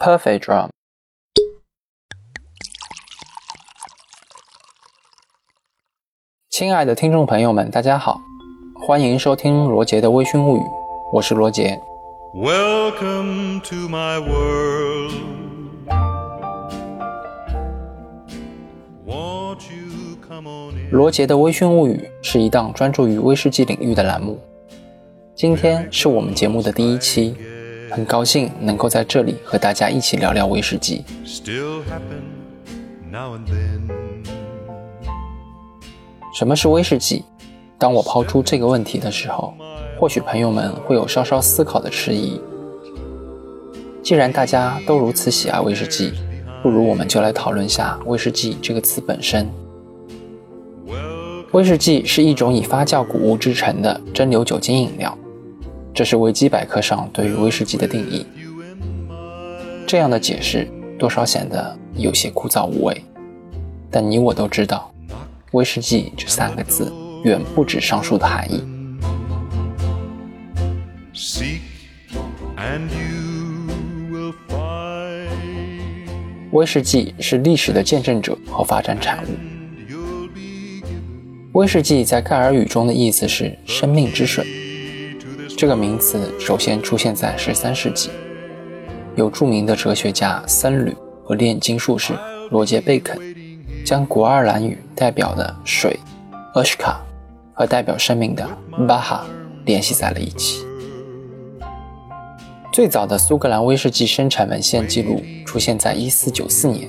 Perfect Drum。亲爱的听众朋友们，大家好，欢迎收听罗杰的微醺物语，我是罗杰。Welcome to my world. Won't you come on in? 罗杰的微醺物语是一档专注于威士忌领域的栏目。今天是我们节目的第一期，很高兴能够在这里和大家一起聊聊威士忌。Still happen now and then. 什么是威士忌？当我抛出这个问题的时候，或许朋友们会有稍稍思考的迟疑。既然大家都如此喜爱威士忌，不如我们就来讨论下威士忌这个词本身。威士忌是一种以发酵谷物制成的蒸馏酒精饮料，这是维基百科上对于威士忌的定义。这样的解释多少显得有些枯燥无味，但你我都知道，威士忌这三个字远不止上述的含义。Seek and you will find. 威士忌是历史的见证者和发展产物。威士忌在盖尔语中的意思是“生命之水”。这个名词首先出现在13世纪，有著名的哲学家僧侣和炼金术士罗杰·贝肯将古爱尔兰语代表的水 （ushka） 和代表生命的 baha 联系在了一起。最早的苏格兰威士忌生产文献记录出现在1494年，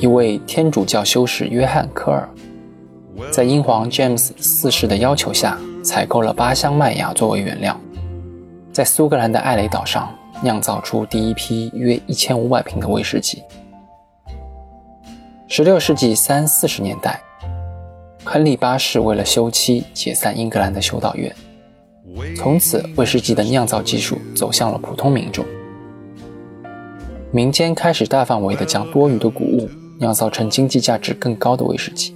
一位天主教修士约翰·科尔在英皇 James 四世的要求下，采购了八箱麦芽作为原料，在苏格兰的艾雷岛上酿造出第一批约一千五百瓶的威士忌。十六世纪三四十年代，亨利八世为了休妻解散英格兰的修道院，从此威士忌的酿造技术走向了普通民众，民间开始大范围的将多余的谷物酿造成经济价值更高的威士忌。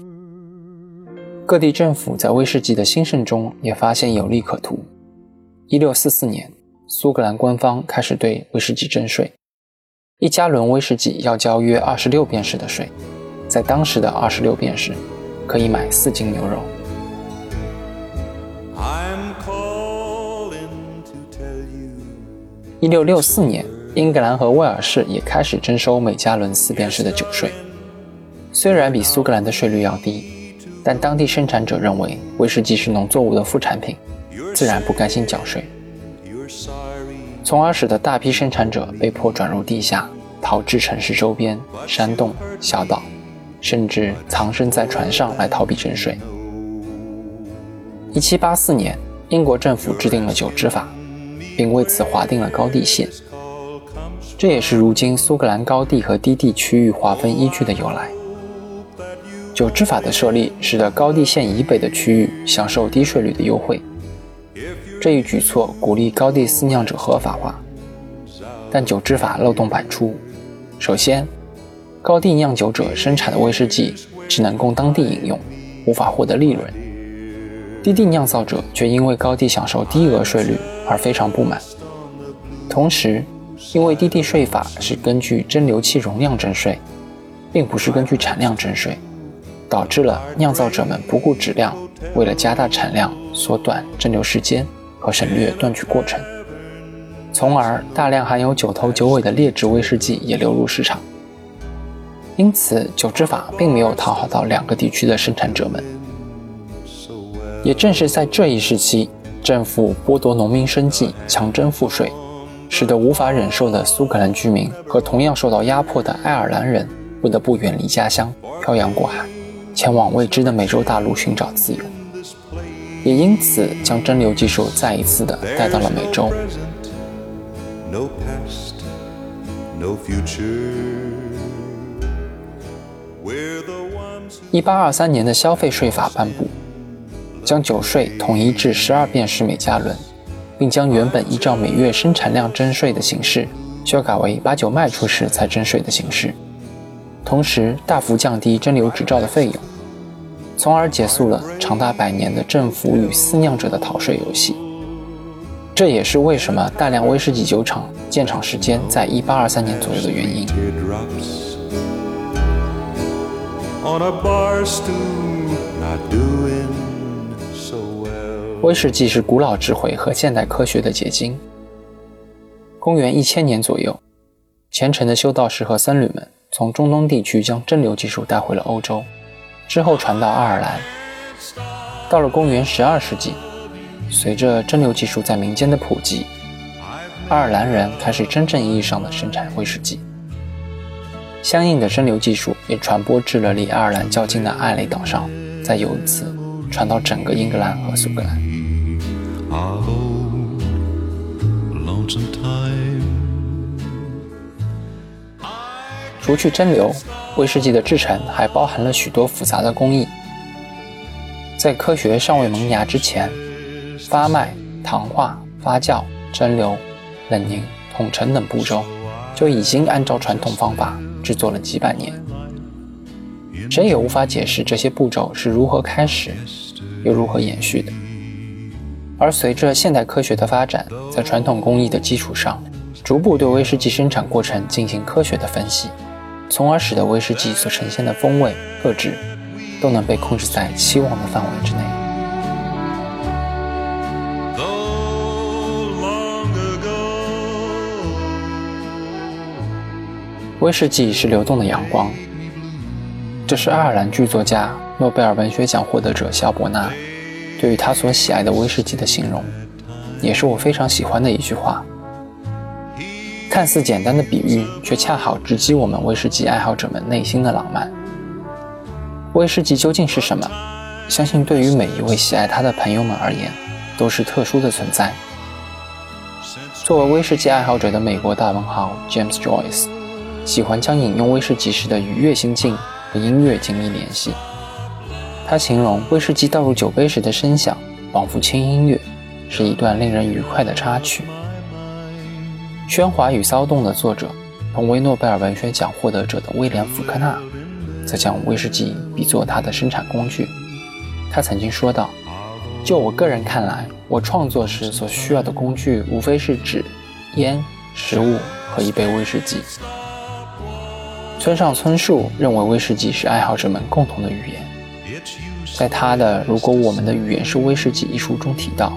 各地政府在威士忌的兴盛中也发现有利可图。一六四四年，苏格兰官方开始对威士忌征税，一加仑威士忌要交约二十六便士的税，在当时的二十六便士可以买四斤牛肉。I'm calling to tell you. 一六六四年，英格兰和威尔士也开始征收每加仑四便士的酒税，虽然比苏格兰的税率要低，但当地生产者认为威士忌是农作物的副产品，自然不甘心缴税。从而使得大批生产者被迫转入地下，逃至城市周边、山洞、小岛，甚至藏身在船上来逃避征税。1784年，英国政府制定了酒制法，并为此划定了高地线，这也是如今苏格兰高地和低地区域划分依据的由来。酒制法的设立，使得高地县以北的区域享受低税率的优惠。这一举措鼓励高地私酿者合法化，但酒制法漏洞百出。首先，高地酿酒者生产的威士忌只能供当地饮用，无法获得利润；低地酿造者却因为高地享受低额税率而非常不满。同时，因为低地税法是根据蒸馏器容量征税，并不是根据产量征税，导致了酿造者们不顾质量，为了加大产量，缩短蒸馏时间和省略断取过程，从而大量含有九头九尾的劣质威士忌也流入市场。因此，酒制法并没有讨好到两个地区的生产者们。也正是在这一时期，政府剥夺农民生计，强征赋税，使得无法忍受的苏格兰居民和同样受到压迫的爱尔兰人不得不远离家乡，漂洋过海，前往未知的美洲大陆寻找自由。也因此，将蒸馏技术再一次的带到了美洲。一八二三年的消费税法颁布，将酒税统一至十二便士每加仑，并将原本依照每月生产量征税的形式修改为把酒卖出时才征税的形式，同时大幅降低蒸馏执照的费用，从而结束了长达百年的政府与私酿者的逃税游戏。这也是为什么大量威士忌酒厂建厂时间在一八二三年左右的原因。威士忌是古老智慧和现代科学的结晶。公元一千年左右，虔诚的修道士和僧侣们从中东地区将蒸馏技术带回了欧洲，之后传到爱尔兰。到了公元十二世纪，随着蒸馏技术在民间的普及，爱尔兰人开始真正意义上的生产威士忌。相应的蒸馏技术也传播至了离爱尔兰较近的艾雷岛上，再由此传到整个英格兰和苏格兰。除去蒸馏，威士忌的制成还包含了许多复杂的工艺。在科学尚未萌芽之前，发麦、糖化、发酵、蒸馏、冷凝、统陈等步骤就已经按照传统方法制作了几百年。谁也无法解释这些步骤是如何开始，又如何延续的。而随着现代科学的发展，在传统工艺的基础上，逐步对威士忌生产过程进行科学的分析，从而使得威士忌所呈现的风味特质都能被控制在期望的范围之内。威士忌是流动的阳光，这是爱尔兰剧作家、诺贝尔文学奖获得者肖伯纳对于他所喜爱的威士忌的形容，也是我非常喜欢的一句话。看似简单的比喻，却恰好直击我们威士忌爱好者们内心的浪漫。威士忌究竟是什么？相信对于每一位喜爱它的朋友们而言，都是特殊的存在。作为威士忌爱好者的美国大文豪 James Joyce，喜欢将饮用威士忌时的愉悦心境和音乐紧密联系。他形容威士忌倒入酒杯时的声响，仿佛轻音乐，是一段令人愉快的插曲。《喧哗与骚动》的作者，同为诺贝尔文学奖获得者的威廉·福克纳，则将威士忌比作他的生产工具。他曾经说道：“就我个人看来，我创作时所需要的工具无非是纸、烟、食物和一杯威士忌。”村上春树认为威士忌是爱好者们共同的语言。在他的《如果我们的语言是威士忌》一书中提到，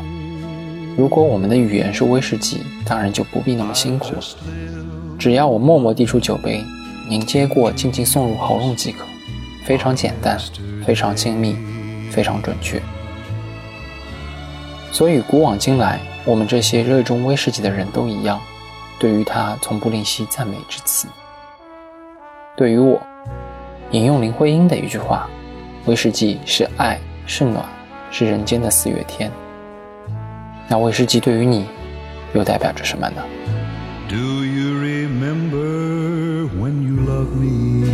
如果我们的语言是威士忌，当然就不必那么辛苦了。只要我默默递出酒杯，您接过，静静送入喉咙即可，非常简单，非常精密，非常准确。所以古往今来，我们这些热衷威士忌的人都一样，对于它从不吝惜赞美之词。对于我，引用林徽因的一句话。威士忌是爱，是暖，是人间的四月天。那威士忌对于你又代表着什么呢？ Do you remember when you loved me?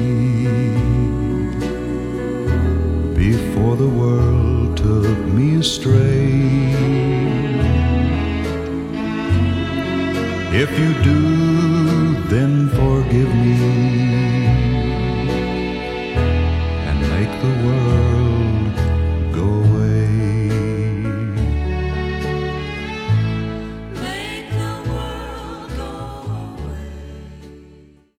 Before the world took me astray. If you do, then forgive me